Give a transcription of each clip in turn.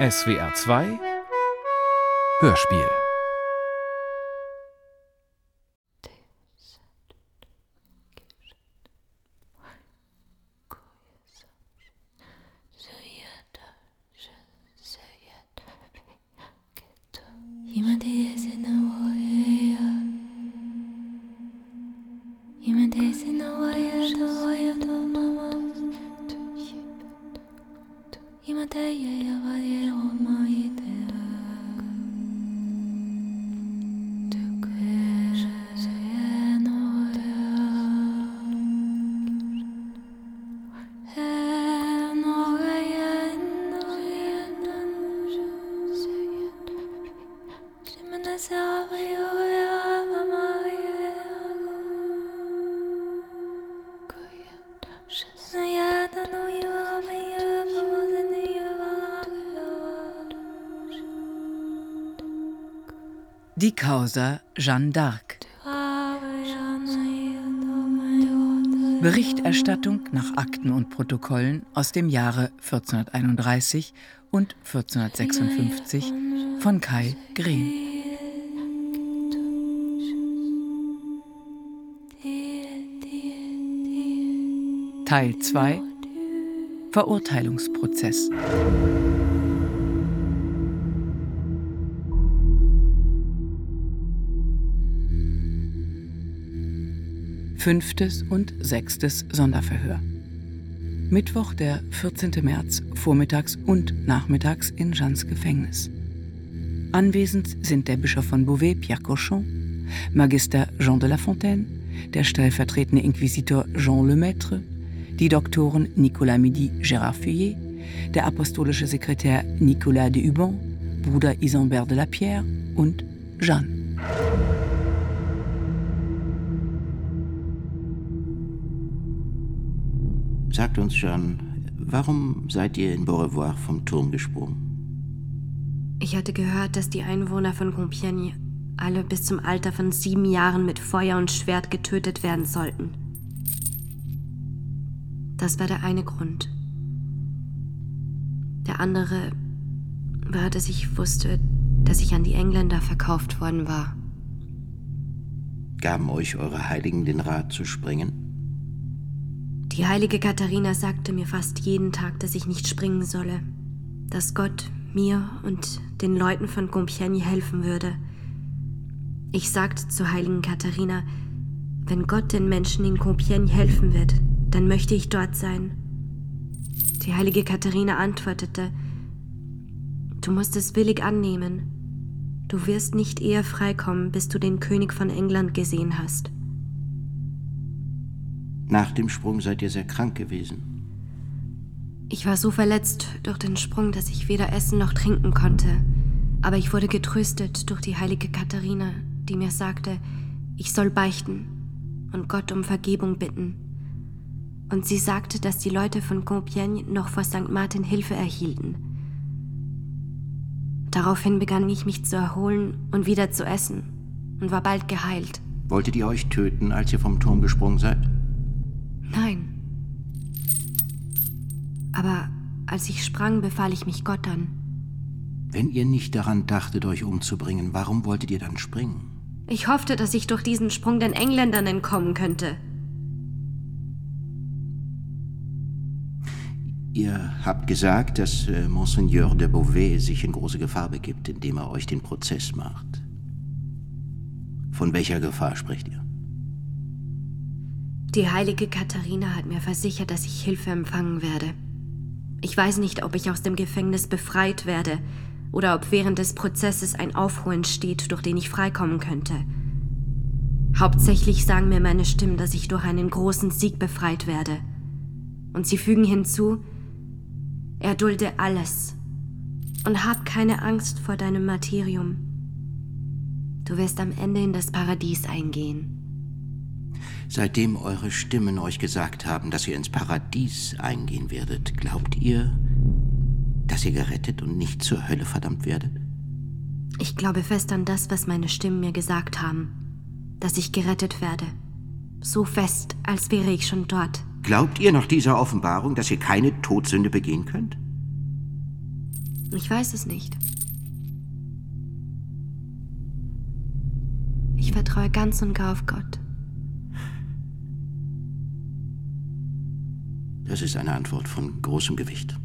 SWR 2 Hörspiel Causa Jeanne d'Arc. Berichterstattung nach Akten und Protokollen aus dem Jahre 1431 und 1456 von Kai Green. Teil 2 Verurteilungsprozess. Fünftes und sechstes Sonderverhör. Mittwoch, der 14. März, vormittags und nachmittags in Jeannes Gefängnis. Anwesend sind der Bischof von Beauvais, Pierre Cochon, Magister Jean de La Fontaine, der stellvertretende Inquisitor Jean Lemaitre, die Doktoren Nicolas Midi, Gérard Feuillet, der apostolische Sekretär Nicolas de Huban, Bruder Isambert de la Pierre und Jeanne. Sagt uns, Jeanne, warum seid ihr in Beaurevoir vom Turm gesprungen? Ich hatte gehört, dass die Einwohner von Compiègne alle bis zum Alter von sieben Jahren mit Feuer und Schwert getötet werden sollten. Das war der eine Grund. Der andere war, dass ich wusste, dass ich an die Engländer verkauft worden war. Gaben euch eure Heiligen den Rat zu springen? Die heilige Katharina sagte mir fast jeden Tag, dass ich nicht springen solle, dass Gott mir und den Leuten von Compiègne helfen würde. Ich sagte zur heiligen Katharina, wenn Gott den Menschen in Compiègne helfen wird, dann möchte ich dort sein. Die heilige Katharina antwortete, du musst es willig annehmen. Du wirst nicht eher freikommen, bis du den König von England gesehen hast. Nach dem Sprung seid ihr sehr krank gewesen. Ich war so verletzt durch den Sprung, dass ich weder essen noch trinken konnte. Aber ich wurde getröstet durch die heilige Katharina, die mir sagte, ich soll beichten und Gott um Vergebung bitten. Und sie sagte, dass die Leute von Compiègne noch vor St. Martin Hilfe erhielten. Daraufhin begann ich mich zu erholen und wieder zu essen und war bald geheilt. Wolltet ihr euch töten, als ihr vom Turm gesprungen seid? Nein. Aber als ich sprang, befahl ich mich Gott an. Wenn ihr nicht daran dachtet, euch umzubringen, warum wolltet ihr dann springen? Ich hoffte, dass ich durch diesen Sprung den Engländern entkommen könnte. Ihr habt gesagt, dass äh, Monseigneur de Beauvais sich in große Gefahr begibt, indem er euch den Prozess macht. Von welcher Gefahr spricht ihr? Die heilige Katharina hat mir versichert, dass ich Hilfe empfangen werde. Ich weiß nicht, ob ich aus dem Gefängnis befreit werde oder ob während des Prozesses ein Aufruhr entsteht, durch den ich freikommen könnte. Hauptsächlich sagen mir meine Stimmen, dass ich durch einen großen Sieg befreit werde. Und sie fügen hinzu, erdulde alles und hab keine Angst vor deinem Martyrium. Du wirst am Ende in das Paradies eingehen. Seitdem eure Stimmen euch gesagt haben, dass ihr ins Paradies eingehen werdet, glaubt ihr, dass ihr gerettet und nicht zur Hölle verdammt werdet? Ich glaube fest an das, was meine Stimmen mir gesagt haben, dass ich gerettet werde. So fest, als wäre ich schon dort. Glaubt ihr nach dieser Offenbarung, dass ihr keine Todsünde begehen könnt? Ich weiß es nicht. Ich vertraue ganz und gar auf Gott. Das ist eine Antwort von großem Gewicht.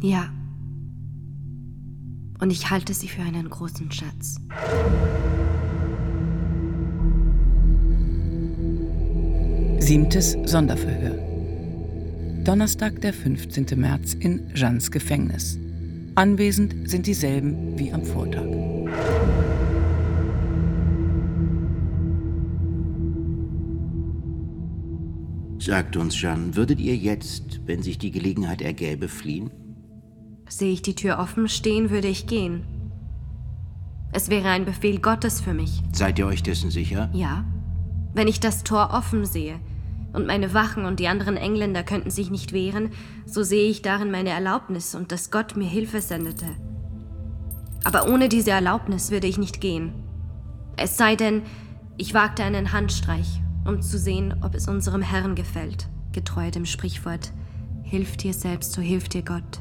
Ja. Und ich halte sie für einen großen Schatz. Siebtes Sonderverhör. Donnerstag, der 15. März in Jeannes Gefängnis. Anwesend sind dieselben wie am Vortag. Sagt uns, Jeanne, würdet ihr jetzt, wenn sich die Gelegenheit ergäbe, fliehen? Sehe ich die Tür offen stehen, würde ich gehen. Es wäre ein Befehl Gottes für mich. Seid ihr euch dessen sicher? Ja. Wenn ich das Tor offen sehe und meine Wachen und die anderen Engländer könnten sich nicht wehren, so sehe ich darin meine Erlaubnis und dass Gott mir Hilfe sendete. Aber ohne diese Erlaubnis würde ich nicht gehen. Es sei denn, ich wagte einen Handstreich um zu sehen, ob es unserem Herrn gefällt, getreu dem Sprichwort, Hilf dir selbst, so hilft dir Gott.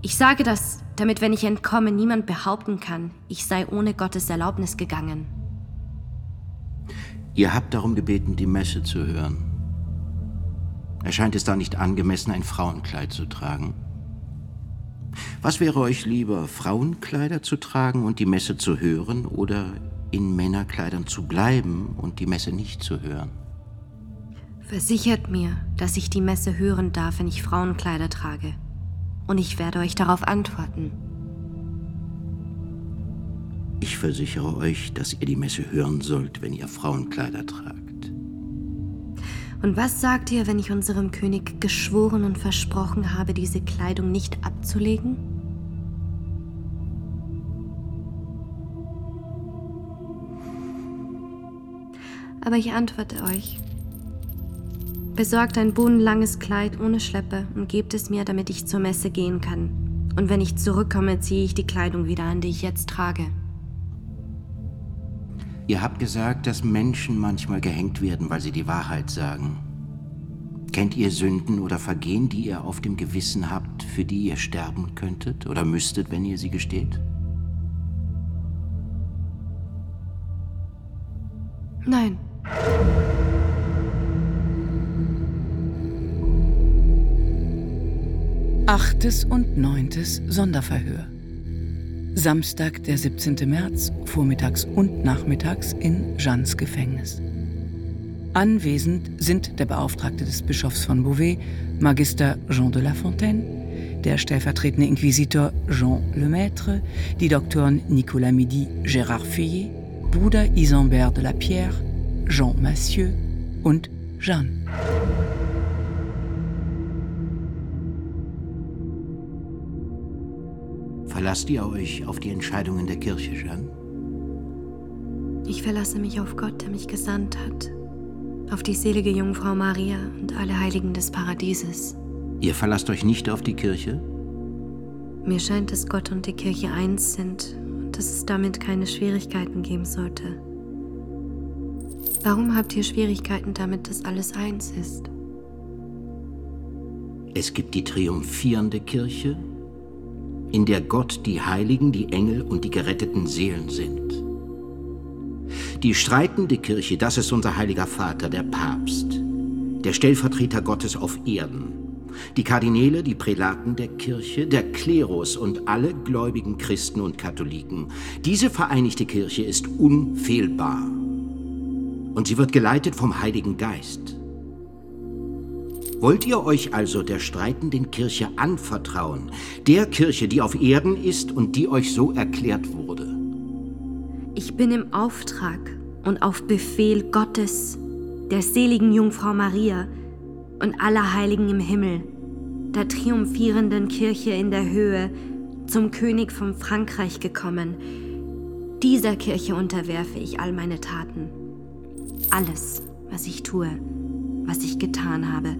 Ich sage das, damit, wenn ich entkomme, niemand behaupten kann, ich sei ohne Gottes Erlaubnis gegangen. Ihr habt darum gebeten, die Messe zu hören. Erscheint es da nicht angemessen, ein Frauenkleid zu tragen? Was wäre euch lieber, Frauenkleider zu tragen und die Messe zu hören oder in Männerkleidern zu bleiben und die Messe nicht zu hören. Versichert mir, dass ich die Messe hören darf, wenn ich Frauenkleider trage. Und ich werde euch darauf antworten. Ich versichere euch, dass ihr die Messe hören sollt, wenn ihr Frauenkleider tragt. Und was sagt ihr, wenn ich unserem König geschworen und versprochen habe, diese Kleidung nicht abzulegen? Aber ich antworte euch. Besorgt ein bodenlanges Kleid ohne Schleppe und gebt es mir, damit ich zur Messe gehen kann. Und wenn ich zurückkomme, ziehe ich die Kleidung wieder an, die ich jetzt trage. Ihr habt gesagt, dass Menschen manchmal gehängt werden, weil sie die Wahrheit sagen. Kennt ihr Sünden oder Vergehen, die ihr auf dem Gewissen habt, für die ihr sterben könntet oder müsstet, wenn ihr sie gesteht? Nein. Achtes und neuntes Sonderverhör. Samstag, der 17. März, vormittags und nachmittags in Jeannes Gefängnis. Anwesend sind der Beauftragte des Bischofs von Beauvais, Magister Jean de La Fontaine, der stellvertretende Inquisitor Jean Lemaître, die Doktoren Nicolas Midi, Gérard Feuillet, Bruder Isambert de la Pierre, Jean Massieu und Jeanne. Verlasst ihr euch auf die Entscheidungen der Kirche, Jeanne? Ich verlasse mich auf Gott, der mich gesandt hat, auf die selige Jungfrau Maria und alle Heiligen des Paradieses. Ihr verlasst euch nicht auf die Kirche? Mir scheint, dass Gott und die Kirche eins sind und dass es damit keine Schwierigkeiten geben sollte. Warum habt ihr Schwierigkeiten damit, dass alles eins ist? Es gibt die triumphierende Kirche, in der Gott die Heiligen, die Engel und die geretteten Seelen sind. Die streitende Kirche, das ist unser heiliger Vater, der Papst, der Stellvertreter Gottes auf Erden. Die Kardinäle, die Prälaten der Kirche, der Klerus und alle gläubigen Christen und Katholiken. Diese vereinigte Kirche ist unfehlbar und sie wird geleitet vom Heiligen Geist. Wollt ihr euch also der streitenden Kirche anvertrauen, der Kirche, die auf Erden ist und die euch so erklärt wurde? Ich bin im Auftrag und auf Befehl Gottes, der seligen Jungfrau Maria und aller Heiligen im Himmel, der triumphierenden Kirche in der Höhe, zum König von Frankreich gekommen. Dieser Kirche unterwerfe ich all meine Taten alles, was ich tue, was ich getan habe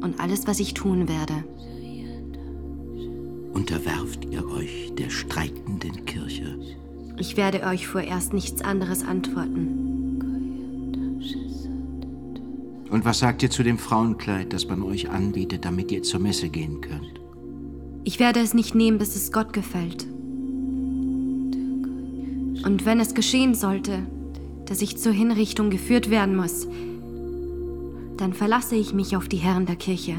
und alles, was ich tun werde. Unterwerft ihr euch der streitenden Kirche? Ich werde euch vorerst nichts anderes antworten. Und was sagt ihr zu dem Frauenkleid, das man euch anbietet, damit ihr zur Messe gehen könnt? Ich werde es nicht nehmen, bis es Gott gefällt. Und wenn es geschehen sollte, dass ich zur Hinrichtung geführt werden muss, dann verlasse ich mich auf die Herren der Kirche,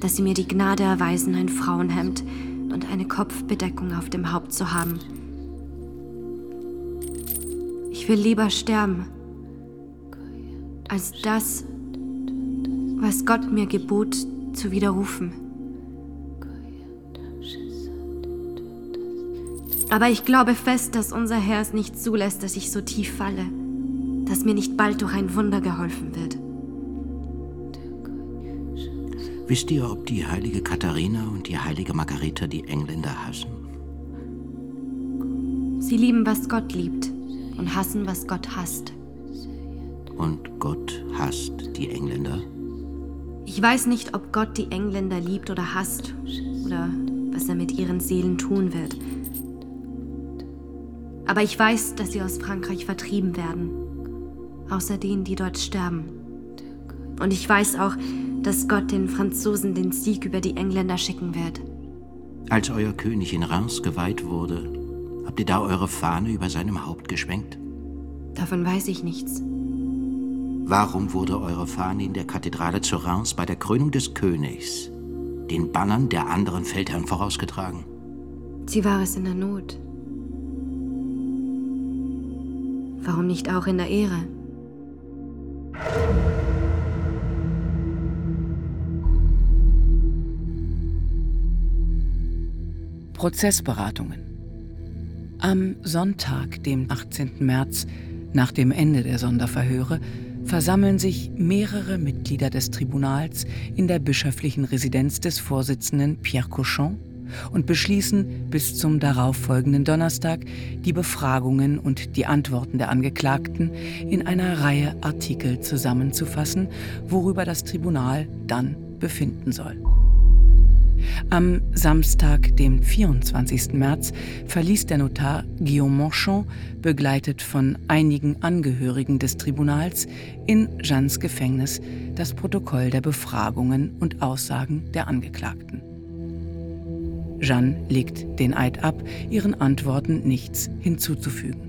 dass sie mir die Gnade erweisen, ein Frauenhemd und eine Kopfbedeckung auf dem Haupt zu haben. Ich will lieber sterben, als das, was Gott mir gebot, zu widerrufen. Aber ich glaube fest, dass unser Herr es nicht zulässt, dass ich so tief falle, dass mir nicht bald durch ein Wunder geholfen wird. Wisst ihr, ob die heilige Katharina und die heilige Margareta die Engländer hassen? Sie lieben, was Gott liebt und hassen, was Gott hasst. Und Gott hasst die Engländer? Ich weiß nicht, ob Gott die Engländer liebt oder hasst oder was er mit ihren Seelen tun wird. Aber ich weiß, dass sie aus Frankreich vertrieben werden, außer denen, die dort sterben. Und ich weiß auch, dass Gott den Franzosen den Sieg über die Engländer schicken wird. Als euer König in Reims geweiht wurde, habt ihr da eure Fahne über seinem Haupt geschwenkt? Davon weiß ich nichts. Warum wurde eure Fahne in der Kathedrale zu Reims bei der Krönung des Königs den Bannern der anderen Feldherren vorausgetragen? Sie war es in der Not. Warum nicht auch in der Ehre? Prozessberatungen. Am Sonntag, dem 18. März, nach dem Ende der Sonderverhöre, versammeln sich mehrere Mitglieder des Tribunals in der bischöflichen Residenz des Vorsitzenden Pierre Cochon und beschließen, bis zum darauffolgenden Donnerstag die Befragungen und die Antworten der Angeklagten in einer Reihe Artikel zusammenzufassen, worüber das Tribunal dann befinden soll. Am Samstag, dem 24. März, verließ der Notar Guillaume Monchon, begleitet von einigen Angehörigen des Tribunals, in Jeannes Gefängnis das Protokoll der Befragungen und Aussagen der Angeklagten. Jeanne legt den Eid ab, ihren Antworten nichts hinzuzufügen.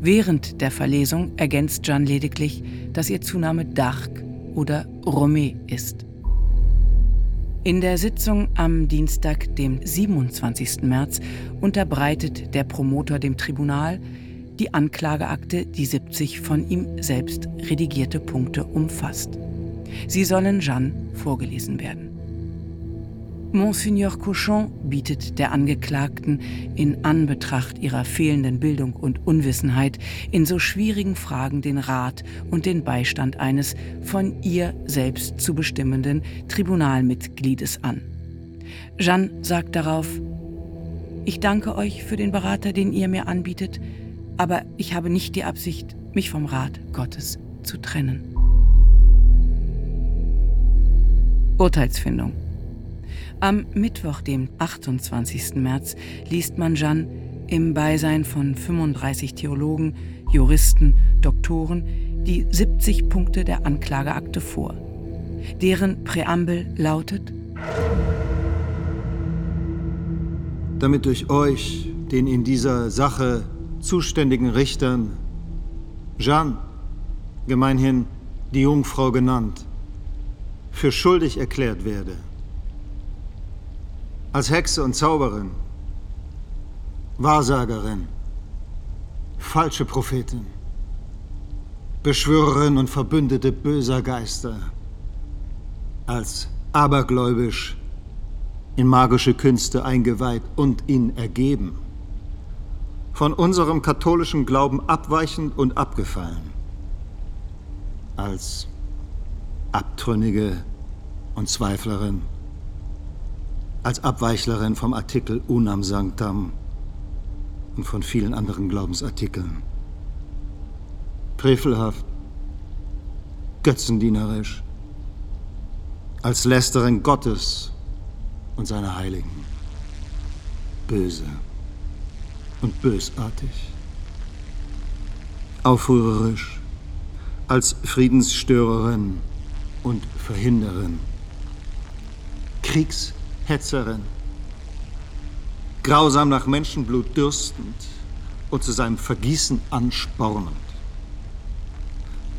Während der Verlesung ergänzt Jeanne lediglich, dass ihr Zunahme Darc oder Romé ist. In der Sitzung am Dienstag, dem 27. März, unterbreitet der Promotor dem Tribunal die Anklageakte, die 70 von ihm selbst redigierte Punkte umfasst. Sie sollen Jeanne vorgelesen werden. Monseigneur Cochon bietet der Angeklagten in Anbetracht ihrer fehlenden Bildung und Unwissenheit in so schwierigen Fragen den Rat und den Beistand eines von ihr selbst zu bestimmenden Tribunalmitgliedes an. Jeanne sagt darauf, ich danke euch für den Berater, den ihr mir anbietet, aber ich habe nicht die Absicht, mich vom Rat Gottes zu trennen. Urteilsfindung am Mittwoch, dem 28. März, liest man Jeanne im Beisein von 35 Theologen, Juristen, Doktoren die 70 Punkte der Anklageakte vor. Deren Präambel lautet Damit durch euch, den in dieser Sache zuständigen Richtern, Jeanne, gemeinhin die Jungfrau genannt, für schuldig erklärt werde als Hexe und Zauberin, Wahrsagerin, falsche Prophetin, Beschwörerin und Verbündete böser Geister, als abergläubisch in magische Künste eingeweiht und ihn ergeben, von unserem katholischen Glauben abweichend und abgefallen, als Abtrünnige und Zweiflerin als Abweichlerin vom Artikel Unam Sanctam und von vielen anderen Glaubensartikeln. Frevelhaft, götzendienerisch, als Lästerin Gottes und seiner Heiligen. Böse und bösartig. Aufrührerisch, als Friedensstörerin und Verhinderin. Kriegs Hetzerin grausam nach Menschenblut dürstend und zu seinem Vergießen anspornend.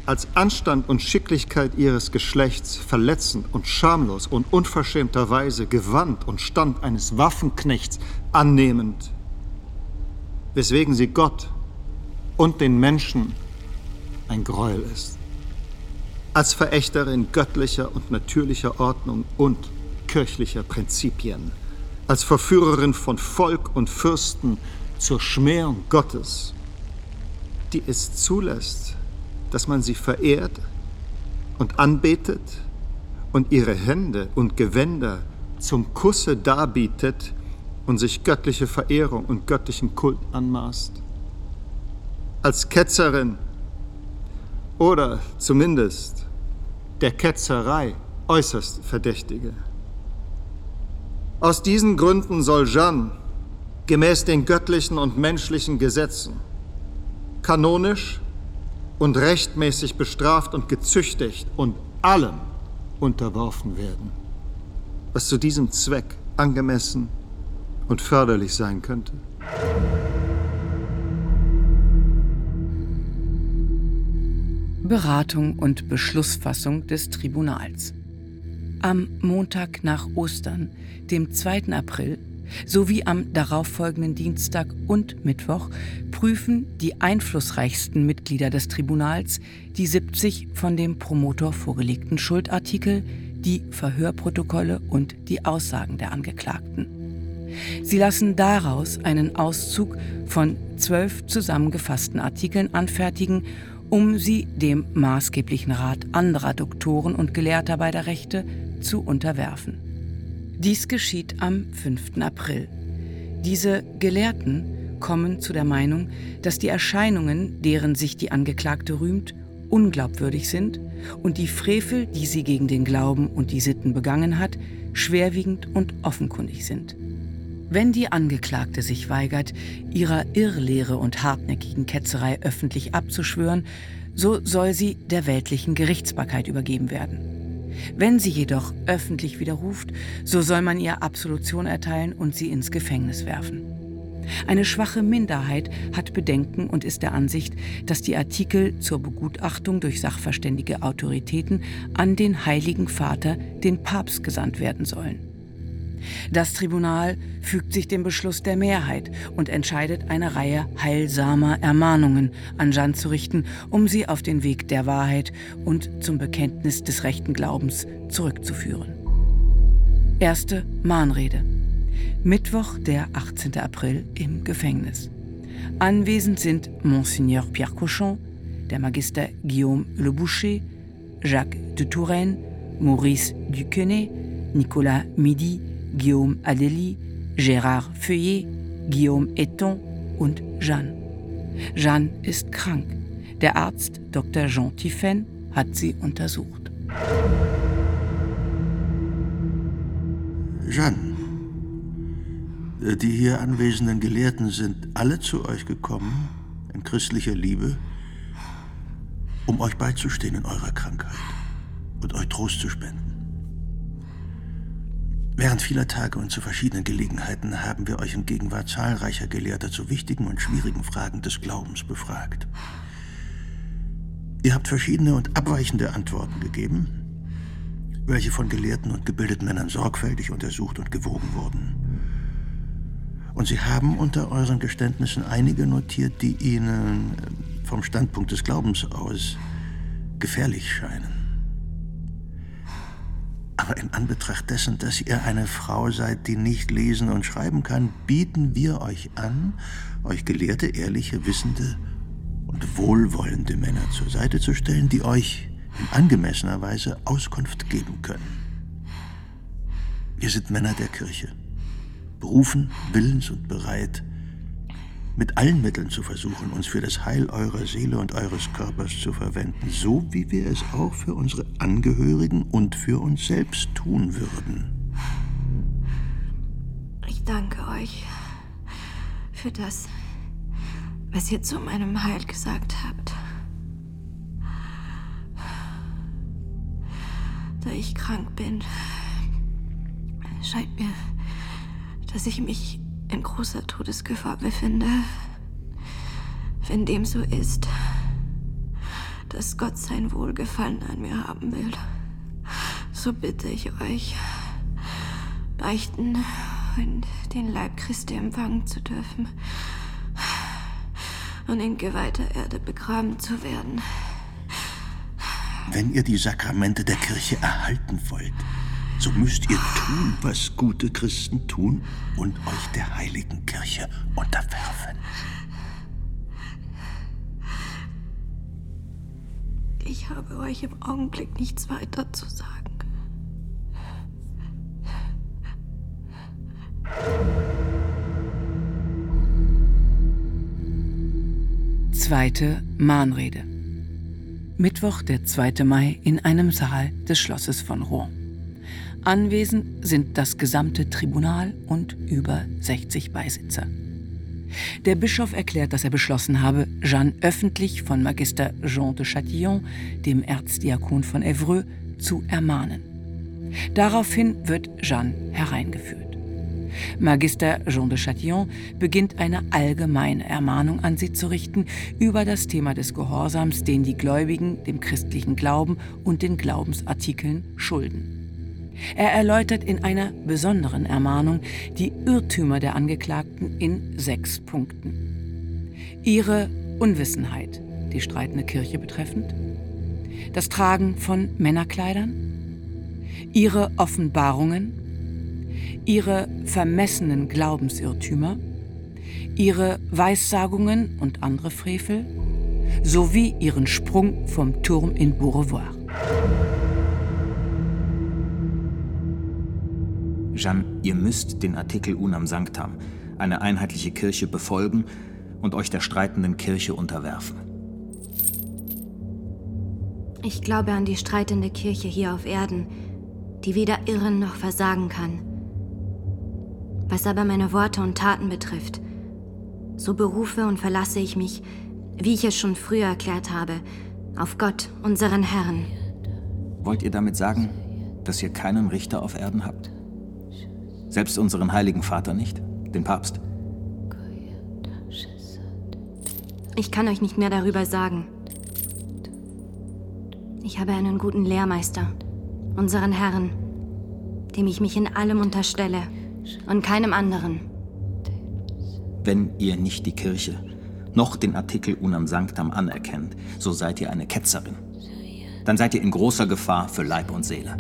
Als Anstand und Schicklichkeit ihres Geschlechts verletzend und schamlos und unverschämterweise gewandt und Stand eines Waffenknechts annehmend, weswegen sie Gott und den Menschen ein Gräuel ist. Als Verächterin göttlicher und natürlicher Ordnung und kirchlicher Prinzipien, als Verführerin von Volk und Fürsten zur Schmähung Gottes, die es zulässt, dass man sie verehrt und anbetet und ihre Hände und Gewänder zum Kusse darbietet und sich göttliche Verehrung und göttlichen Kult anmaßt. Als Ketzerin oder zumindest der Ketzerei äußerst Verdächtige. Aus diesen Gründen soll Jeanne gemäß den göttlichen und menschlichen Gesetzen kanonisch und rechtmäßig bestraft und gezüchtigt und allem unterworfen werden, was zu diesem Zweck angemessen und förderlich sein könnte. Beratung und Beschlussfassung des Tribunals. Am Montag nach Ostern, dem 2. April, sowie am darauffolgenden Dienstag und Mittwoch prüfen die einflussreichsten Mitglieder des Tribunals die 70 von dem Promotor vorgelegten Schuldartikel, die Verhörprotokolle und die Aussagen der Angeklagten. Sie lassen daraus einen Auszug von zwölf zusammengefassten Artikeln anfertigen um sie dem maßgeblichen Rat anderer Doktoren und Gelehrter beider Rechte zu unterwerfen. Dies geschieht am 5. April. Diese Gelehrten kommen zu der Meinung, dass die Erscheinungen, deren sich die Angeklagte rühmt, unglaubwürdig sind und die Frevel, die sie gegen den Glauben und die Sitten begangen hat, schwerwiegend und offenkundig sind. Wenn die Angeklagte sich weigert, ihrer Irrlehre und hartnäckigen Ketzerei öffentlich abzuschwören, so soll sie der weltlichen Gerichtsbarkeit übergeben werden. Wenn sie jedoch öffentlich widerruft, so soll man ihr Absolution erteilen und sie ins Gefängnis werfen. Eine schwache Minderheit hat Bedenken und ist der Ansicht, dass die Artikel zur Begutachtung durch sachverständige Autoritäten an den Heiligen Vater, den Papst, gesandt werden sollen. Das Tribunal fügt sich dem Beschluss der Mehrheit und entscheidet, eine Reihe heilsamer Ermahnungen an Jeanne zu richten, um sie auf den Weg der Wahrheit und zum Bekenntnis des rechten Glaubens zurückzuführen. Erste Mahnrede. Mittwoch, der 18. April im Gefängnis. Anwesend sind Monseigneur Pierre Cochon, der Magister Guillaume Le Boucher, Jacques de Touraine, Maurice Duquesne, Nicolas Midi, Guillaume Adélie, Gérard Feuillet, Guillaume Eton und Jeanne. Jeanne ist krank. Der Arzt Dr. Jean Tiffen hat sie untersucht. Jeanne, die hier anwesenden Gelehrten sind alle zu euch gekommen, in christlicher Liebe, um euch beizustehen in eurer Krankheit und euch Trost zu spenden. Während vieler Tage und zu verschiedenen Gelegenheiten haben wir euch in Gegenwart zahlreicher Gelehrter zu wichtigen und schwierigen Fragen des Glaubens befragt. Ihr habt verschiedene und abweichende Antworten gegeben, welche von Gelehrten und gebildeten Männern sorgfältig untersucht und gewogen wurden. Und sie haben unter euren Geständnissen einige notiert, die ihnen vom Standpunkt des Glaubens aus gefährlich scheinen. Aber in Anbetracht dessen, dass ihr eine Frau seid, die nicht lesen und schreiben kann, bieten wir euch an, euch gelehrte, ehrliche, wissende und wohlwollende Männer zur Seite zu stellen, die euch in angemessener Weise Auskunft geben können. Wir sind Männer der Kirche, berufen, willens und bereit, mit allen Mitteln zu versuchen, uns für das Heil eurer Seele und eures Körpers zu verwenden, so wie wir es auch für unsere Angehörigen und für uns selbst tun würden. Ich danke euch für das, was ihr zu meinem Heil gesagt habt. Da ich krank bin, scheint mir, dass ich mich in großer Todesgefahr befinde. Wenn dem so ist, dass Gott sein Wohlgefallen an mir haben will, so bitte ich euch, beichten und den Leib Christi empfangen zu dürfen und in geweihter Erde begraben zu werden. Wenn ihr die Sakramente der Kirche erhalten wollt, so müsst ihr tun, was gute Christen tun und euch der heiligen Kirche unterwerfen. Ich habe euch im Augenblick nichts weiter zu sagen. Zweite Mahnrede. Mittwoch, der 2. Mai, in einem Saal des Schlosses von Rouen. Anwesend sind das gesamte Tribunal und über 60 Beisitzer. Der Bischof erklärt, dass er beschlossen habe, Jeanne öffentlich von Magister Jean de Châtillon, dem Erzdiakon von Evreux, zu ermahnen. Daraufhin wird Jeanne hereingeführt. Magister Jean de Châtillon beginnt eine allgemeine Ermahnung an sie zu richten über das Thema des Gehorsams, den die Gläubigen dem christlichen Glauben und den Glaubensartikeln schulden. Er erläutert in einer besonderen Ermahnung die Irrtümer der Angeklagten in sechs Punkten. Ihre Unwissenheit, die streitende Kirche betreffend, das Tragen von Männerkleidern, ihre Offenbarungen, ihre vermessenen Glaubensirrtümer, ihre Weissagungen und andere Frevel. Sowie ihren Sprung vom Turm in Beaurevoir. Jeanne, ihr müsst den Artikel Unam Sanctam, eine einheitliche Kirche, befolgen und euch der streitenden Kirche unterwerfen. Ich glaube an die streitende Kirche hier auf Erden, die weder irren noch versagen kann. Was aber meine Worte und Taten betrifft, so berufe und verlasse ich mich, wie ich es schon früher erklärt habe, auf Gott, unseren Herrn. Wollt ihr damit sagen, dass ihr keinen Richter auf Erden habt? Selbst unseren heiligen Vater nicht, den Papst? Ich kann euch nicht mehr darüber sagen. Ich habe einen guten Lehrmeister, unseren Herrn, dem ich mich in allem unterstelle und keinem anderen. Wenn ihr nicht die Kirche noch den Artikel Unam Sanctam anerkennt, so seid ihr eine Ketzerin. Dann seid ihr in großer Gefahr für Leib und Seele.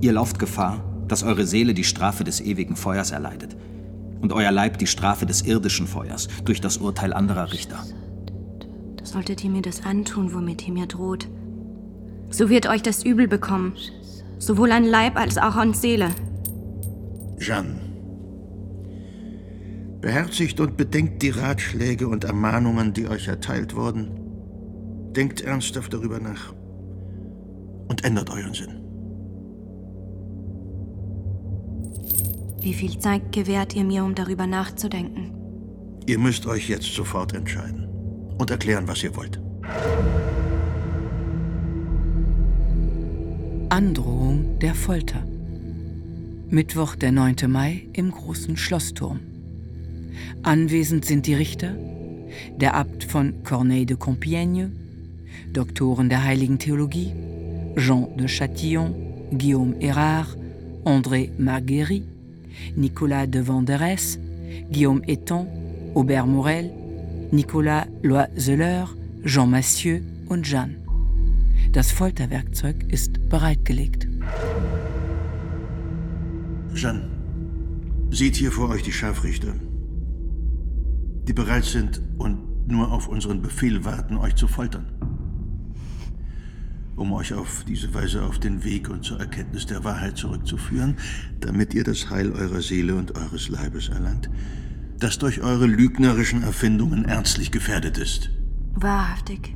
Ihr lauft Gefahr, dass eure Seele die Strafe des ewigen Feuers erleidet und euer Leib die Strafe des irdischen Feuers durch das Urteil anderer Richter. Solltet ihr mir das antun, womit ihr mir droht, so wird euch das Übel bekommen, sowohl an Leib als auch an Seele. Jeanne, beherzigt und bedenkt die Ratschläge und Ermahnungen, die euch erteilt wurden. Denkt ernsthaft darüber nach und ändert euren Sinn. Wie viel Zeit gewährt ihr mir, um darüber nachzudenken? Ihr müsst euch jetzt sofort entscheiden und erklären, was ihr wollt. Androhung der Folter. Mittwoch, der 9. Mai im großen Schlossturm. Anwesend sind die Richter, der Abt von Corneille de Compiègne, Doktoren der Heiligen Theologie, Jean de Châtillon, Guillaume Erard, André Marguerite, Nicolas de Vanderès, Guillaume Eton, Aubert Morel, Nicolas Loiseleur, Jean Massieu und Jeanne. Das Folterwerkzeug ist bereitgelegt. Jeanne, seht hier vor euch die Scharfrichter, die bereit sind und nur auf unseren Befehl warten, euch zu foltern. Um euch auf diese Weise auf den Weg und zur Erkenntnis der Wahrheit zurückzuführen, damit ihr das Heil eurer Seele und eures Leibes erlangt, das durch eure lügnerischen Erfindungen ernstlich gefährdet ist. Wahrhaftig.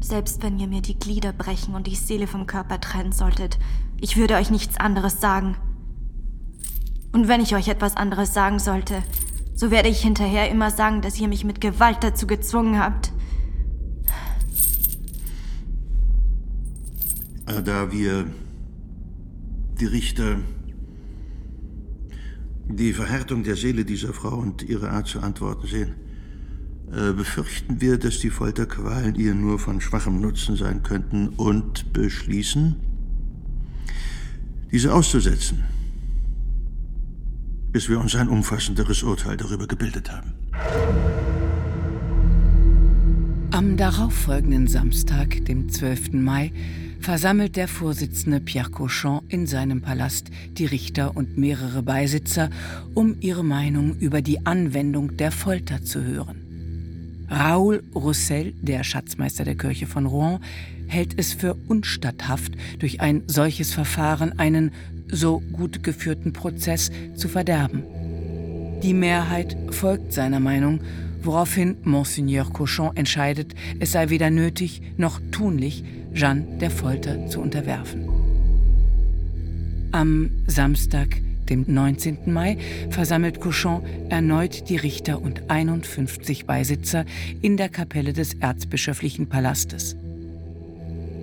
Selbst wenn ihr mir die Glieder brechen und die Seele vom Körper trennen solltet, ich würde euch nichts anderes sagen. Und wenn ich euch etwas anderes sagen sollte, so werde ich hinterher immer sagen, dass ihr mich mit Gewalt dazu gezwungen habt. Da wir die Richter die Verhärtung der Seele dieser Frau und ihre Art zu antworten sehen, äh, befürchten wir, dass die Folterqualen ihr nur von schwachem Nutzen sein könnten und beschließen, diese auszusetzen, bis wir uns ein umfassenderes Urteil darüber gebildet haben. Am darauffolgenden Samstag, dem 12. Mai, versammelt der Vorsitzende Pierre Cochon in seinem Palast die Richter und mehrere Beisitzer, um ihre Meinung über die Anwendung der Folter zu hören. Raoul Roussel, der Schatzmeister der Kirche von Rouen, hält es für unstatthaft, durch ein solches Verfahren einen so gut geführten Prozess zu verderben. Die Mehrheit folgt seiner Meinung, woraufhin Monseigneur Cochon entscheidet, es sei weder nötig noch tunlich, Jeanne der Folter zu unterwerfen. Am Samstag, dem 19. Mai, versammelt Cochon erneut die Richter und 51 Beisitzer in der Kapelle des erzbischöflichen Palastes.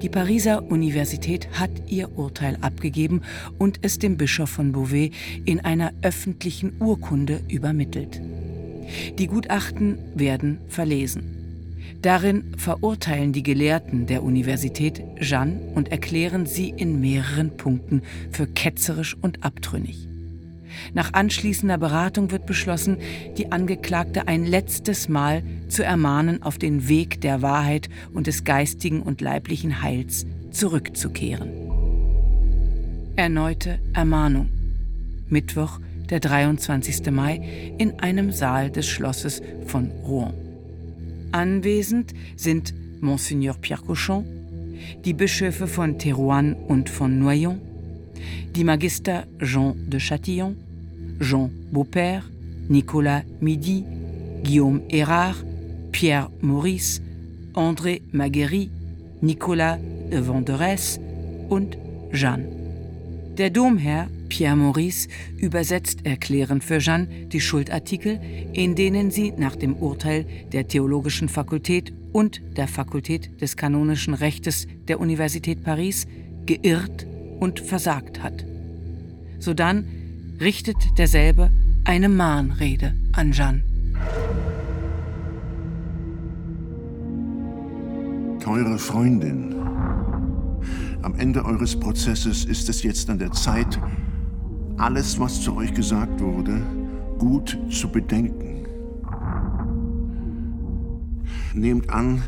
Die Pariser Universität hat ihr Urteil abgegeben und es dem Bischof von Beauvais in einer öffentlichen Urkunde übermittelt. Die Gutachten werden verlesen. Darin verurteilen die Gelehrten der Universität Jeanne und erklären sie in mehreren Punkten für ketzerisch und abtrünnig. Nach anschließender Beratung wird beschlossen, die Angeklagte ein letztes Mal zu ermahnen, auf den Weg der Wahrheit und des geistigen und leiblichen Heils zurückzukehren. Erneute Ermahnung. Mittwoch, der 23. Mai, in einem Saal des Schlosses von Rouen. Anwesend sind Monseigneur Pierre Cochon, die Bischöfe von Terouanne und von Noyon, die Magister Jean de Châtillon, Jean Beaupère, Nicolas Midi, Guillaume Erard, Pierre Maurice, André Maguery, Nicolas de Vanderès und Jeanne. Der Domherr Pierre Maurice übersetzt erklärend für Jeanne die Schuldartikel, in denen sie nach dem Urteil der Theologischen Fakultät und der Fakultät des kanonischen Rechtes der Universität Paris geirrt und versagt hat. Sodann richtet derselbe eine Mahnrede an Jeanne. Teure Freundin, am Ende eures Prozesses ist es jetzt an der Zeit, alles, was zu euch gesagt wurde, gut zu bedenken. Nehmt an,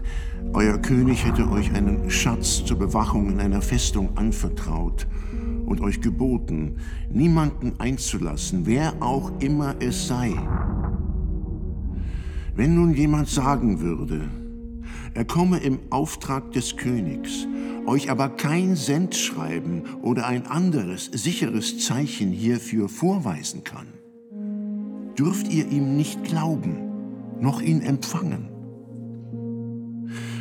euer König hätte euch einen Schatz zur Bewachung in einer Festung anvertraut und euch geboten, niemanden einzulassen, wer auch immer es sei. Wenn nun jemand sagen würde, er komme im Auftrag des Königs, euch aber kein Sendschreiben oder ein anderes sicheres Zeichen hierfür vorweisen kann, dürft ihr ihm nicht glauben, noch ihn empfangen.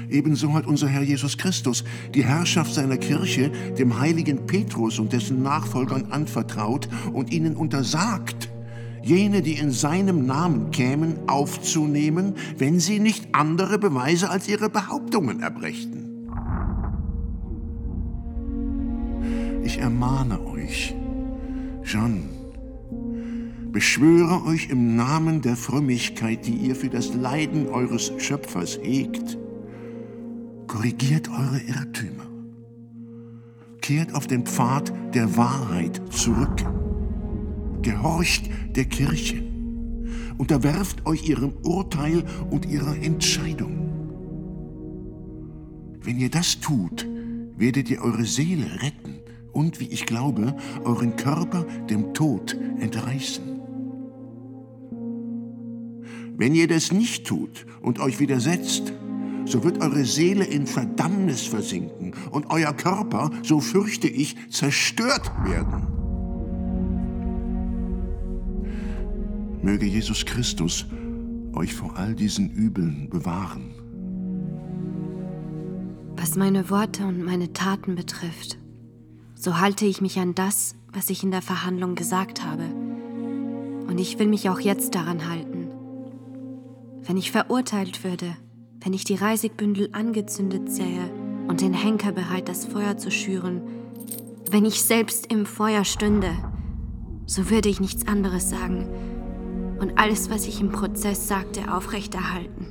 Ebenso hat unser Herr Jesus Christus die Herrschaft seiner Kirche dem heiligen Petrus und dessen Nachfolgern anvertraut und ihnen untersagt, jene, die in seinem Namen kämen, aufzunehmen, wenn sie nicht andere Beweise als ihre Behauptungen erbrächten. Ich ermahne euch, Jeanne, beschwöre euch im Namen der Frömmigkeit, die ihr für das Leiden eures Schöpfers hegt, Korrigiert eure Irrtümer. Kehrt auf den Pfad der Wahrheit zurück. Gehorcht der Kirche. Unterwerft euch ihrem Urteil und ihrer Entscheidung. Wenn ihr das tut, werdet ihr eure Seele retten und, wie ich glaube, euren Körper dem Tod entreißen. Wenn ihr das nicht tut und euch widersetzt, so wird eure Seele in Verdammnis versinken und euer Körper, so fürchte ich, zerstört werden. Möge Jesus Christus euch vor all diesen Übeln bewahren. Was meine Worte und meine Taten betrifft, so halte ich mich an das, was ich in der Verhandlung gesagt habe. Und ich will mich auch jetzt daran halten. Wenn ich verurteilt würde, wenn ich die Reisigbündel angezündet sähe und den Henker bereit, das Feuer zu schüren, wenn ich selbst im Feuer stünde, so würde ich nichts anderes sagen und alles, was ich im Prozess sagte, aufrechterhalten.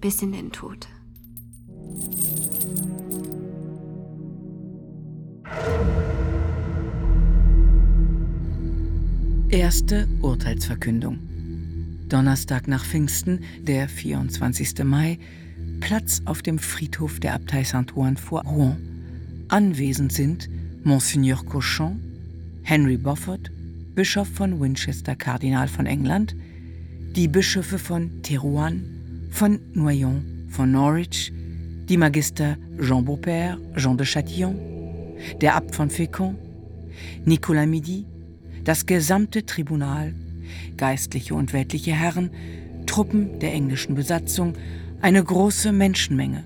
Bis in den Tod. Erste Urteilsverkündung. Donnerstag nach Pfingsten, der 24. Mai, Platz auf dem Friedhof der Abtei Saint-Ouen vor Rouen. Anwesend sind Monseigneur Cochon, Henry Beaufort, Bischof von Winchester, Kardinal von England, die Bischöfe von Terouanne, von Noyon, von Norwich, die Magister Jean Beaupère, Jean de Châtillon, der Abt von Fécamp, Nicolas Midi, das gesamte Tribunal, geistliche und weltliche Herren, Truppen der englischen Besatzung, eine große Menschenmenge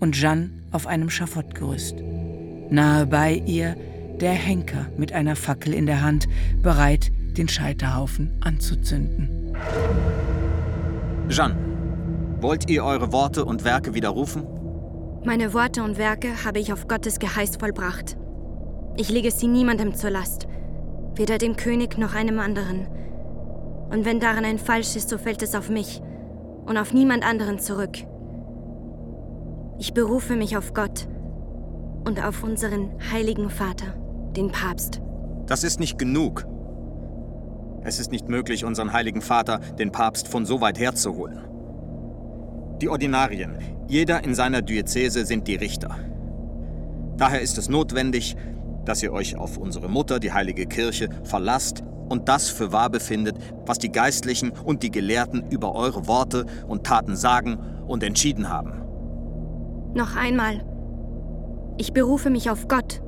und Jeanne auf einem Schafottgerüst. Nahe bei ihr der Henker mit einer Fackel in der Hand, bereit, den Scheiterhaufen anzuzünden. Jeanne, wollt ihr eure Worte und Werke widerrufen? Meine Worte und Werke habe ich auf Gottes Geheiß vollbracht. Ich lege sie niemandem zur Last, weder dem König noch einem anderen. Und wenn daran ein Falsch ist, so fällt es auf mich und auf niemand anderen zurück. Ich berufe mich auf Gott und auf unseren heiligen Vater den Papst. Das ist nicht genug. Es ist nicht möglich, unseren heiligen Vater, den Papst, von so weit herzuholen. Die Ordinarien, jeder in seiner Diözese sind die Richter. Daher ist es notwendig, dass ihr euch auf unsere Mutter, die heilige Kirche, verlasst und das für wahr befindet, was die Geistlichen und die Gelehrten über eure Worte und Taten sagen und entschieden haben. Noch einmal. Ich berufe mich auf Gott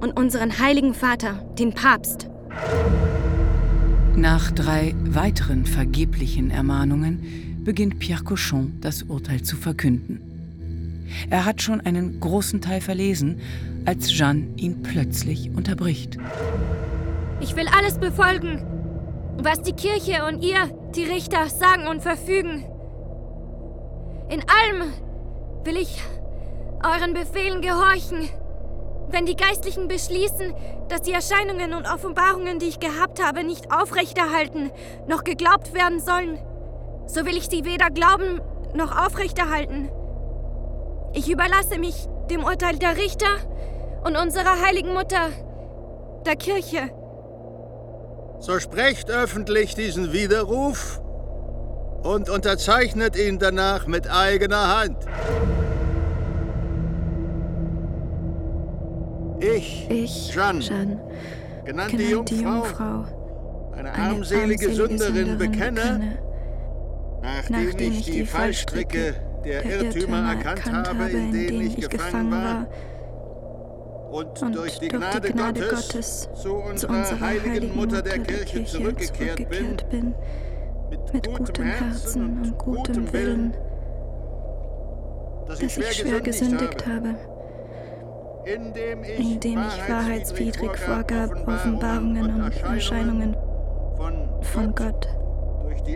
und unseren heiligen Vater, den Papst. Nach drei weiteren vergeblichen Ermahnungen beginnt Pierre Cochon das Urteil zu verkünden. Er hat schon einen großen Teil verlesen, als Jeanne ihn plötzlich unterbricht. Ich will alles befolgen, was die Kirche und ihr, die Richter, sagen und verfügen. In allem will ich euren Befehlen gehorchen. Wenn die Geistlichen beschließen, dass die Erscheinungen und Offenbarungen, die ich gehabt habe, nicht aufrechterhalten, noch geglaubt werden sollen, so will ich sie weder glauben noch aufrechterhalten. Ich überlasse mich dem Urteil der Richter und unserer heiligen Mutter, der Kirche. So sprecht öffentlich diesen Widerruf und unterzeichnet ihn danach mit eigener Hand. Ich, ich Jeanne, Jeanne genannte, genannte Jungfrau, Jungfrau, eine, eine armselige Sünderin bekenne, nachdem, nachdem ich die Fallstricke der, Irrtümer erkannt habe, in denen ich gefangen war, und, und durch die Gnade, Gottes, zu unserer, heiligen Mutter der Kirche zurückgekehrt bin, mit gutem Herzen und gutem Willen, dass dass ich schwer gesündigt habe, indem ich, indem ich wahrheitswidrig vorgab, Offenbarungen und Erscheinungen von Gott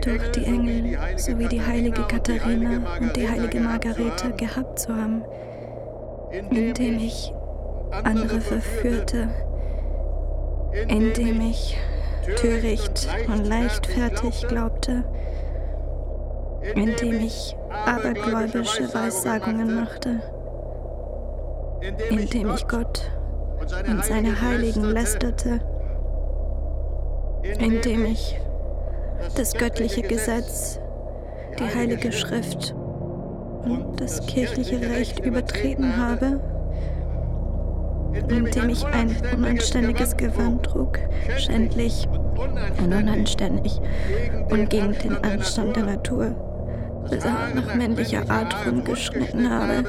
durch die Engel sowie die heilige Katharina und die heilige Margarete gehabt zu haben, indem ich andere verführte, indem ich töricht und leichtfertig glaubte, indem ich abergläubische Weissagungen machte, indem ich Gott und seine Heiligen lästerte, indem ich das göttliche Gesetz, die heilige Schrift und das kirchliche Recht übertreten habe, indem ich ein unanständiges Gewand trug, schändlich und unanständig und gegen den Anstand der Natur, besamt nach männlicher Art rumgeschnitten habe,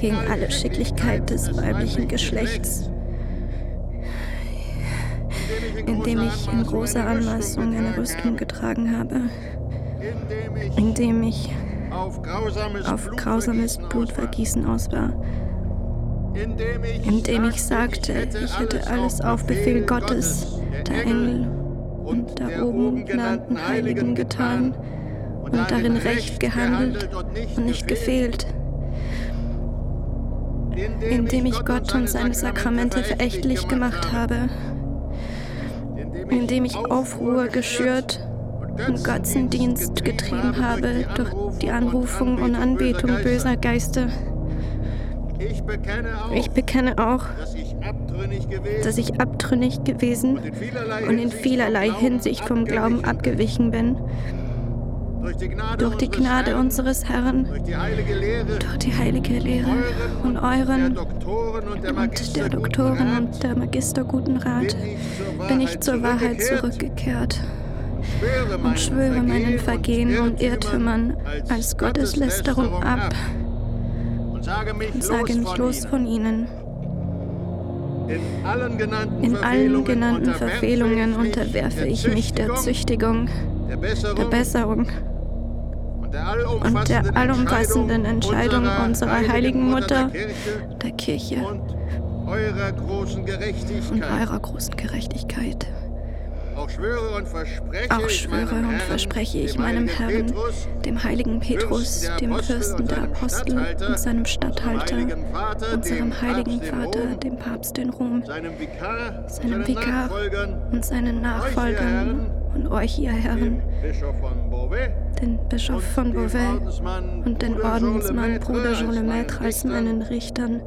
gegen alle Schicklichkeit des weiblichen Geschlechts, indem ich in großer Anmaßung eine Rüstung getragen habe, indem ich auf grausames, auf grausames Blutvergießen aus war, indem ich sagte, ich hätte alles auf Befehl Gottes, der Engel. und der oben genannten Heiligen getan und darin recht gehandelt und nicht gefehlt, indem ich Gott und seine Sakramente verächtlich gemacht habe, indem ich Aufruhr geschürt und Götzendienst getrieben habe durch die Anrufung und Anbetung böser Geister. Ich bekenne auch, dass ich abtrünnig gewesen und in vielerlei Hinsicht vom Glauben abgewichen bin. Durch die Gnade unseres Herrn, durch die heilige Lehre und euren und der Doktoren und der Magister guten Rat. Bin ich zur Wahrheit zurückgekehrt? und schwöre meinen Vergehen und Irrtümern als Gotteslästerung ab. und sage mich los von ihnen. In allen genannten, In allen genannten Verfehlungen unterwerfe ich mich der Züchtigung, der der Besserung und der allumfassenden Entscheidung unserer heiligen Mutter, der Kirche und eurer großen Gerechtigkeit. Auch schwöre und verspreche, ich meinem Herrn, dem heiligen Petrus, dem Fürsten der seinem Apostel Statthalter, und seinem Statthalter, heiligen Vater, unserem dem heiligen Papst in Vater, Rom, dem Papst in Rom, seinem Vikar, und seinen Nachfolgern und euch, ihr Herren, den Bischof von Beauvais und den Ordensmann Bruder Jean meinen Lemaitre als Richtern, meinen Richtern,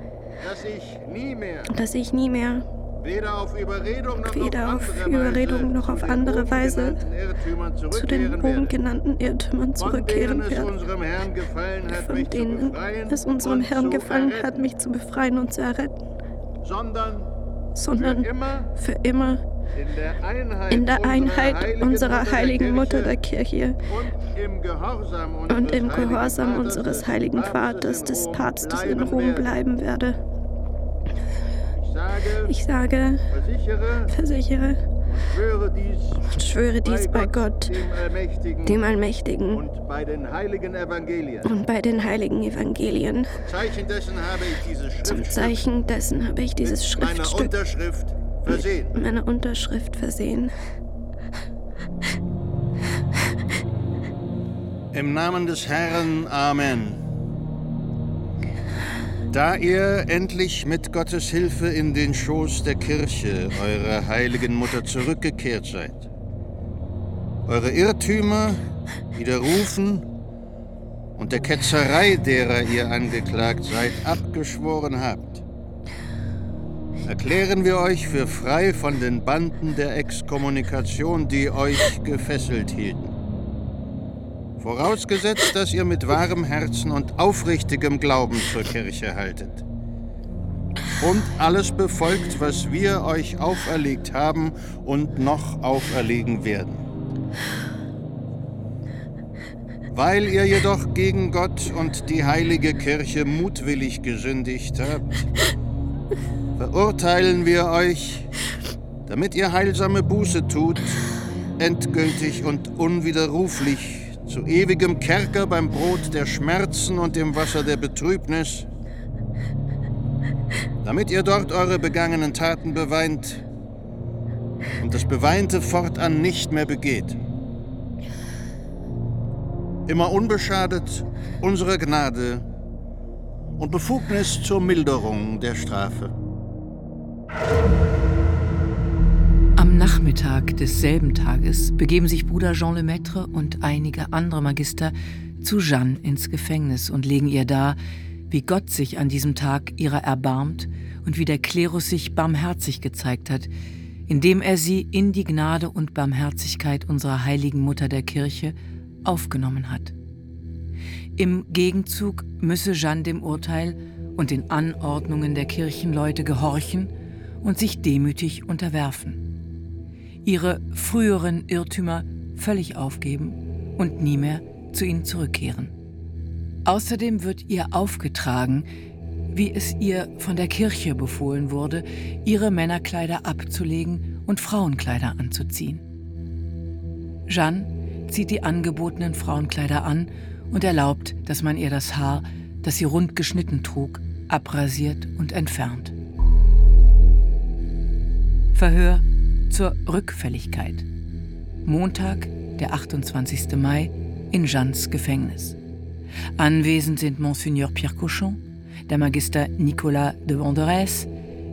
dass ich nie mehr, weder auf Überredung noch auf, Überredung Weise noch auf zu den andere oben Weise genannten Irrtümern zu den zurückkehren oben werde. genannten Irrtümern Von denen zurückkehren es werde, unserem Herrn gefallen hat, von mich zu denen befreien es unserem und Herrn zu gefallen hat, erretten, mich zu befreien und zu erretten, sondern für immer in der Einheit, in der Einheit unserer unserer heiligen Mutter der Kirche und im Gehorsam unseres, und im heiligen Gehorsam Vaters, unseres des heiligen Papstes Vaters, des Papstes in Rom bleiben werde. Ich sage, Ich sage, versichere und schwöre dies bei Gott, dem Allmächtigen, und bei den heiligen Evangelien. und bei den heiligen Evangelien. Zeichen dessen habe ich dieses Zum Schriftstück Zeichen dessen habe ich dieses mit meiner Unterschrift versehen. mit meiner Unterschrift versehen. Im Namen des Herrn, Amen. Da ihr endlich mit Gottes Hilfe in den Schoß der Kirche, eurer heiligen Mutter, zurückgekehrt seid, eure Irrtümer widerrufen und der Ketzerei, derer ihr angeklagt seid, abgeschworen habt, erklären wir euch für frei von den Banden der Exkommunikation, die euch gefesselt hielten. Vorausgesetzt, dass ihr mit wahrem Herzen und aufrichtigem Glauben zur Kirche haltet. Und alles befolgt, was wir euch auferlegt haben und noch auferlegen werden. Weil ihr jedoch gegen Gott und die heilige Kirche mutwillig gesündigt habt, verurteilen wir euch, damit ihr heilsame Buße tut, endgültig und unwiderruflich zu ewigem Kerker beim Brot der Schmerzen und dem Wasser der Betrübnis, damit ihr dort eure begangenen Taten beweint und das Beweinte fortan nicht mehr begeht. Immer unbeschadet unserer Gnade und Befugnis zur Milderung der Strafe. Am Nachmittag desselben Tages begeben sich Bruder Jean Lemaitre und einige andere Magister zu Jeanne ins Gefängnis und legen ihr dar, wie Gott sich an diesem Tag ihrer erbarmt und wie der Klerus sich barmherzig gezeigt hat, indem er sie in die Gnade und Barmherzigkeit unserer heiligen Mutter der Kirche aufgenommen hat. Im Gegenzug müsse Jeanne dem Urteil und den Anordnungen der Kirchenleute gehorchen und sich demütig unterwerfen ihre früheren Irrtümer völlig aufgeben und nie mehr zu ihnen zurückkehren. Außerdem wird ihr aufgetragen, wie es ihr von der Kirche befohlen wurde, ihre Männerkleider abzulegen und Frauenkleider anzuziehen. Jeanne zieht die angebotenen Frauenkleider an und erlaubt, dass man ihr das Haar, das sie rund geschnitten trug, abrasiert und entfernt. Verhör zur Rückfälligkeit. Montag, der 28. Mai, in Jeannes Gefängnis. Anwesend sind Monseigneur Pierre Cochon, der Magister Nicolas de Vanderès,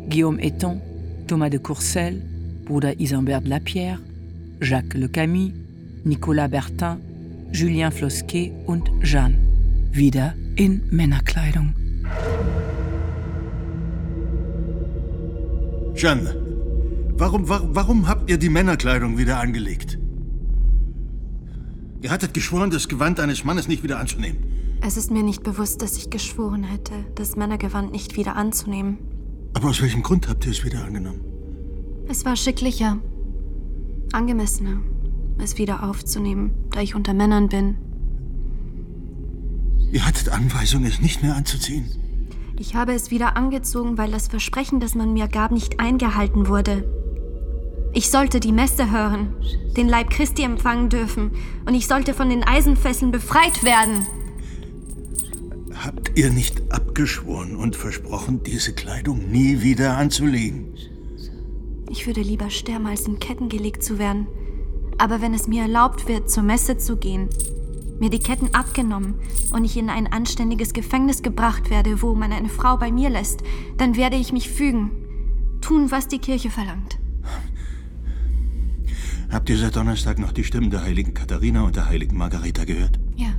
Guillaume Eton, Thomas de Courcelles, Bruder Isambert de Lapierre, Jacques Le Camus, Nicolas Bertin, Julien Flosquet und Jeanne. Wieder in Männerkleidung. Jeanne, warum, warum, warum habt ihr die Männerkleidung wieder angelegt? Ihr hattet geschworen, das Gewand eines Mannes nicht wieder anzunehmen. Es ist mir nicht bewusst, dass ich geschworen hätte, das Männergewand nicht wieder anzunehmen. Aber aus welchem Grund habt ihr es wieder angenommen? Es war schicklicher, angemessener, es wieder aufzunehmen, da ich unter Männern bin. Ihr hattet Anweisung, es nicht mehr anzuziehen. Ich habe es wieder angezogen, weil das Versprechen, das man mir gab, nicht eingehalten wurde. Ich sollte die Messe hören, den Leib Christi empfangen dürfen und ich sollte von den Eisenfesseln befreit werden. Habt ihr nicht abgeschworen und versprochen, diese Kleidung nie wieder anzulegen? Ich würde lieber sterben, als in Ketten gelegt zu werden. Aber wenn es mir erlaubt wird, zur Messe zu gehen, mir die Ketten abgenommen und ich in ein anständiges Gefängnis gebracht werde, wo man eine Frau bei mir lässt, dann werde ich mich fügen, tun, was die Kirche verlangt. Habt ihr seit Donnerstag noch die Stimmen der heiligen Katharina und der heiligen Margareta gehört? Ja.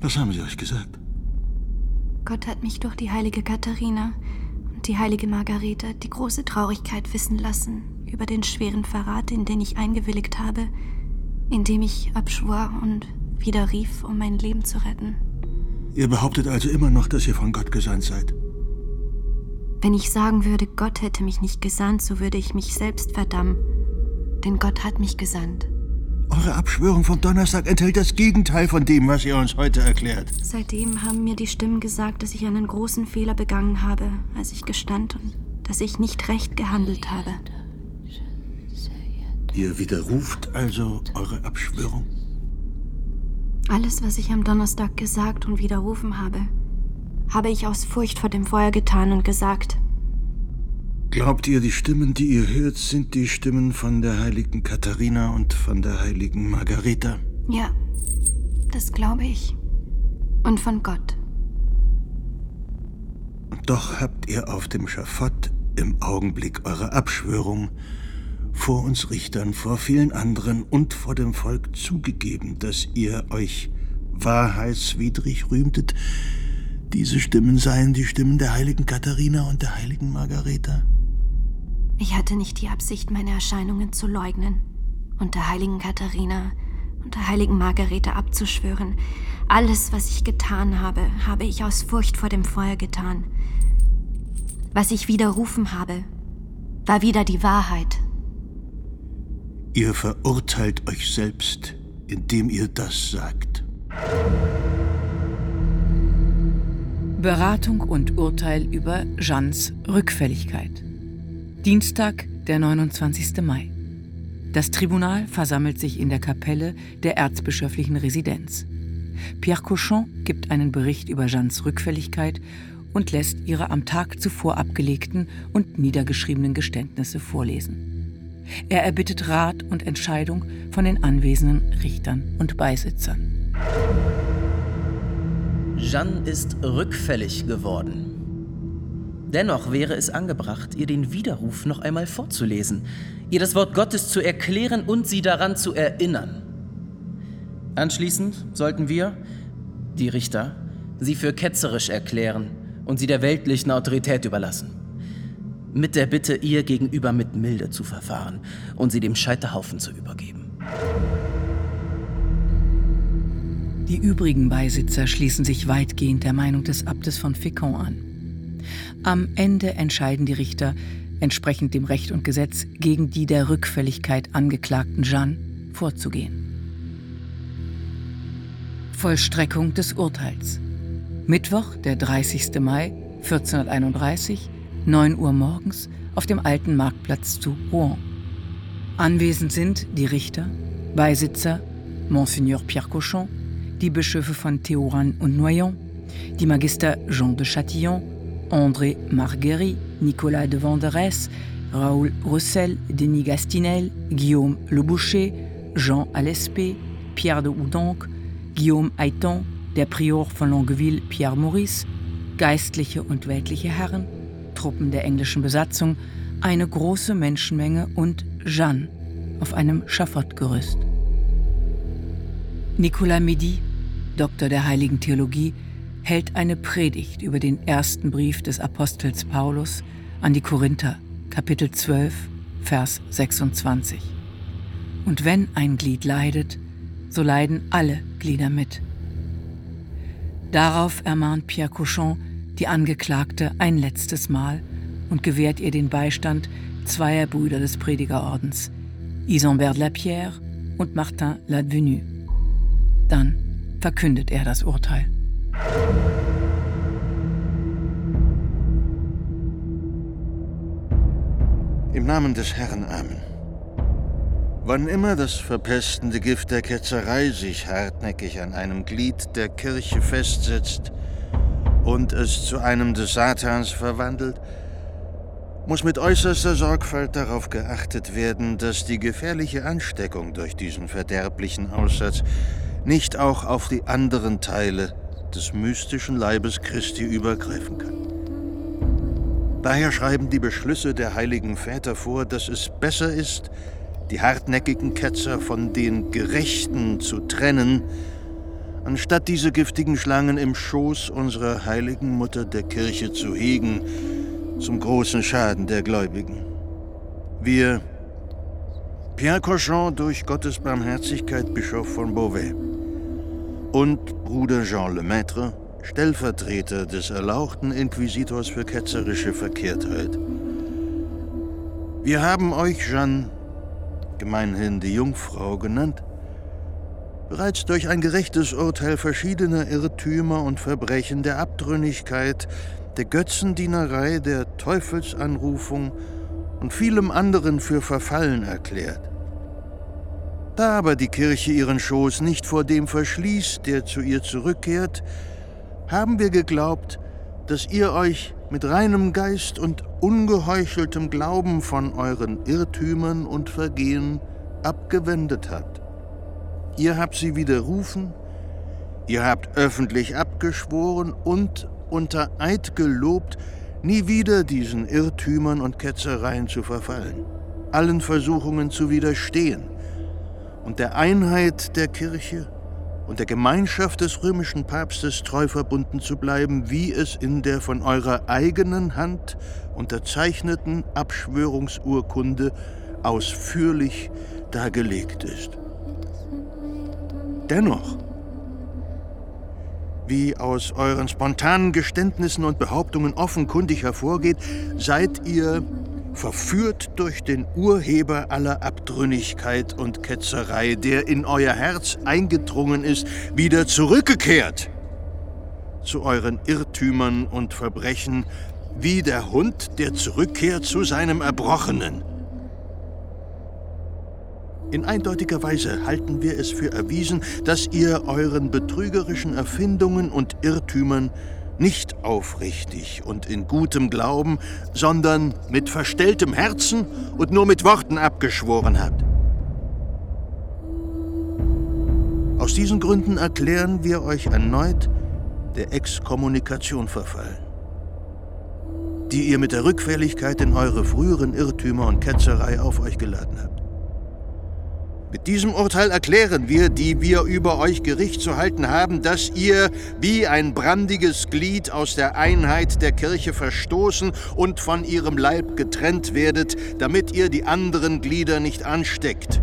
Was haben sie euch gesagt? Gott hat mich durch die heilige Katharina und die heilige Margareta die große Traurigkeit wissen lassen über den schweren Verrat, in den ich eingewilligt habe, indem ich abschwor und wieder rief, um mein Leben zu retten. Ihr behauptet also immer noch, dass ihr von Gott gesandt seid? Wenn ich sagen würde, Gott hätte mich nicht gesandt, so würde ich mich selbst verdammen. Denn Gott hat mich gesandt. Eure Abschwörung vom Donnerstag enthält das Gegenteil von dem, was ihr uns heute erklärt. Seitdem haben mir die Stimmen gesagt, dass ich einen großen Fehler begangen habe, als ich gestand und dass ich nicht recht gehandelt habe. Ihr widerruft also eure Abschwörung? Alles, was ich am Donnerstag gesagt und widerrufen habe, habe ich aus Furcht vor dem Feuer getan und gesagt. Glaubt ihr, die Stimmen, die ihr hört, sind die Stimmen von der heiligen Katharina und von der heiligen Margareta? Ja, das glaube ich. Und von Gott. Doch habt ihr auf dem Schafott im Augenblick eurer Abschwörung vor uns Richtern, vor vielen anderen und vor dem Volk zugegeben, dass ihr euch wahrheitswidrig rühmtet, diese Stimmen seien die Stimmen der heiligen Katharina und der heiligen Margareta. Ich hatte nicht die Absicht, meine Erscheinungen zu leugnen und der heiligen Katharina und der heiligen Margareta abzuschwören. Alles, was ich getan habe, habe ich aus Furcht vor dem Feuer getan. Was ich widerrufen habe, war wieder die Wahrheit. Ihr verurteilt euch selbst, indem ihr das sagt. Beratung und Urteil über Jeannes Rückfälligkeit. Dienstag, der 29. Mai. Das Tribunal versammelt sich in der Kapelle der erzbischöflichen Residenz. Pierre Cochon gibt einen Bericht über Jeannes Rückfälligkeit und lässt ihre am Tag zuvor abgelegten und niedergeschriebenen Geständnisse vorlesen. Er erbittet Rat und Entscheidung von den anwesenden Richtern und Beisitzern. Jeanne ist rückfällig geworden. Dennoch wäre es angebracht, ihr den Widerruf noch einmal vorzulesen, ihr das Wort Gottes zu erklären und sie daran zu erinnern. Anschließend sollten wir, die Richter, sie für ketzerisch erklären und sie der weltlichen Autorität überlassen mit der Bitte, ihr gegenüber mit Milde zu verfahren und sie dem Scheiterhaufen zu übergeben. Die übrigen Beisitzer schließen sich weitgehend der Meinung des Abtes von Fécamp an. Am Ende entscheiden die Richter, entsprechend dem Recht und Gesetz, gegen die der Rückfälligkeit angeklagten Jeanne vorzugehen. Vollstreckung des Urteils. Mittwoch, der 30. Mai 1431, 9 Uhr morgens auf dem alten Marktplatz zu Rouen. Anwesend sind die Richter, Beisitzer, Monseigneur Pierre Cochon, die Bischöfe von Théoran und Noyon, die Magister Jean de Châtillon, André Marguerite, Nicolas de Vanderès, Raoul Roussel, Denis Gastinel, Guillaume Le Boucher, Jean Alespé, Pierre de Houdanque, Guillaume Aiton, der Prior von Longueville Pierre Maurice, geistliche und weltliche Herren, Truppen der englischen Besatzung eine große Menschenmenge und Jeanne auf einem Schafottgerüst. Nicolas Midi, Doktor der Heiligen Theologie, hält eine Predigt über den ersten Brief des Apostels Paulus an die Korinther, Kapitel 12, Vers 26. Und wenn ein Glied leidet, so leiden alle Glieder mit. Darauf ermahnt Pierre Cochon die Angeklagte ein letztes Mal und gewährt ihr den Beistand zweier Brüder des Predigerordens, Isambert Lapierre und Martin Ladvenu. Dann verkündet er das Urteil. Im Namen des Herrn Amen. Wann immer das verpestende Gift der Ketzerei sich hartnäckig an einem Glied der Kirche festsetzt und es zu einem des Satans verwandelt, muss mit äußerster Sorgfalt darauf geachtet werden, dass die gefährliche Ansteckung durch diesen verderblichen Aussatz nicht auch auf die anderen Teile des mystischen Leibes Christi übergreifen kann. Daher schreiben die Beschlüsse der heiligen Väter vor, dass es besser ist, die hartnäckigen Ketzer von den Gerechten zu trennen, anstatt diese giftigen Schlangen im Schoß unserer heiligen Mutter der Kirche zu hegen, zum großen Schaden der Gläubigen. Wir, Pierre Cochon durch Gottes Barmherzigkeit Bischof von Beauvais und Bruder Jean Lemaitre, Stellvertreter des erlauchten Inquisitors für ketzerische Verkehrtheit. Wir haben euch, Jeanne, gemeinhin die Jungfrau genannt, bereits durch ein gerechtes Urteil verschiedener Irrtümer und Verbrechen der Abtrünnigkeit der Götzendienerei, der Teufelsanrufung und vielem anderen für verfallen erklärt. Da aber die Kirche ihren Schoß nicht vor dem verschließt, der zu ihr zurückkehrt, haben wir geglaubt, dass ihr euch mit reinem Geist und ungeheucheltem Glauben von euren Irrtümern und Vergehen abgewendet habt. Ihr habt sie widerrufen, ihr habt öffentlich abgeschworen und unter Eid gelobt, nie wieder diesen Irrtümern und Ketzereien zu verfallen, allen Versuchungen zu widerstehen und der Einheit der Kirche und der Gemeinschaft des römischen Papstes treu verbunden zu bleiben, wie es in der von eurer eigenen Hand unterzeichneten Abschwörungsurkunde ausführlich dargelegt ist. Dennoch wie aus euren spontanen Geständnissen und Behauptungen offenkundig hervorgeht, seid ihr verführt durch den Urheber aller Abtrünnigkeit und Ketzerei, der in euer Herz eingedrungen ist, wieder zurückgekehrt zu euren Irrtümern und Verbrechen, wie der Hund, der zurückkehrt zu seinem Erbrochenen. In eindeutiger Weise halten wir es für erwiesen, dass ihr euren betrügerischen Erfindungen und Irrtümern nicht aufrichtig und in gutem Glauben, sondern mit verstelltem Herzen und nur mit Worten abgeschworen habt. Aus diesen Gründen erklären wir euch erneut der Exkommunikation verfallen, die ihr mit der Rückfälligkeit in eure früheren Irrtümer und Ketzerei auf euch geladen habt. Mit diesem Urteil erklären wir, die wir über euch Gericht zu halten haben, dass ihr wie ein brandiges Glied aus der Einheit der Kirche verstoßen und von ihrem Leib getrennt werdet, damit ihr die anderen Glieder nicht ansteckt.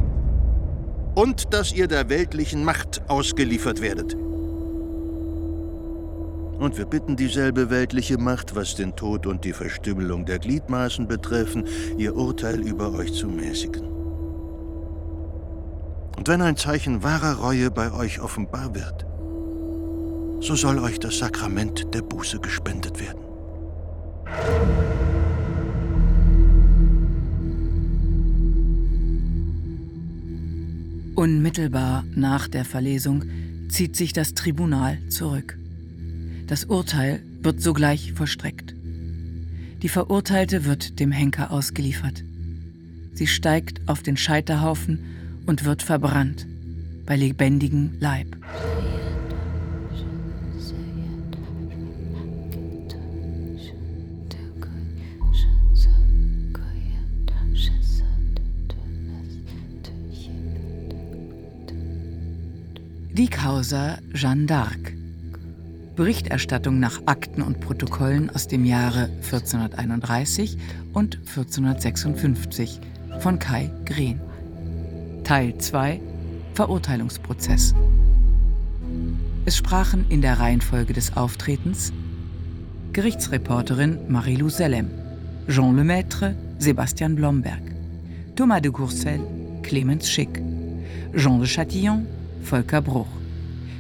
Und dass ihr der weltlichen Macht ausgeliefert werdet. Und wir bitten dieselbe weltliche Macht, was den Tod und die Verstümmelung der Gliedmaßen betreffen, ihr Urteil über euch zu mäßigen. Und wenn ein Zeichen wahrer Reue bei euch offenbar wird, so soll euch das Sakrament der Buße gespendet werden. Unmittelbar nach der Verlesung zieht sich das Tribunal zurück. Das Urteil wird sogleich vollstreckt. Die Verurteilte wird dem Henker ausgeliefert. Sie steigt auf den Scheiterhaufen und wird verbrannt bei lebendigem Leib. Die Wieghauser Jeanne d'Arc. Berichterstattung nach Akten und Protokollen aus dem Jahre 1431 und 1456 von Kai Green. Teil 2 Verurteilungsprozess. Es sprachen in der Reihenfolge des Auftretens Gerichtsreporterin Marie-Lou Sellem, Jean Lemaitre, Sebastian Blomberg, Thomas de Courcelles, Clemens Schick, Jean de Chatillon, Volker Bruch,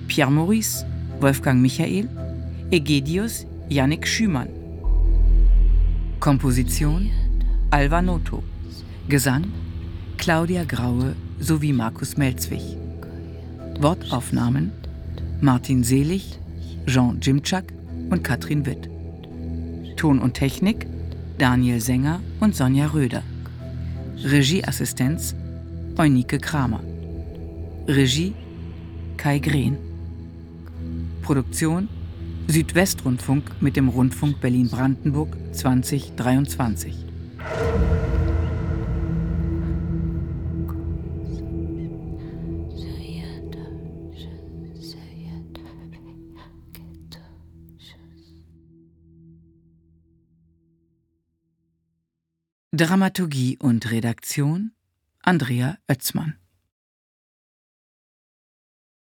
Pierre Maurice, Wolfgang Michael, Egedius Yannick Schümann. Komposition Alva Noto. Gesang Claudia Graue sowie Markus Melzwig. Wortaufnahmen Martin Selig, Jean Jimczak und Katrin Witt. Ton und Technik Daniel Sänger und Sonja Röder. Regieassistenz Eunike Kramer. Regie Kai Green. Produktion Südwestrundfunk mit dem Rundfunk Berlin-Brandenburg 2023. Dramaturgie und Redaktion Andrea Oetzmann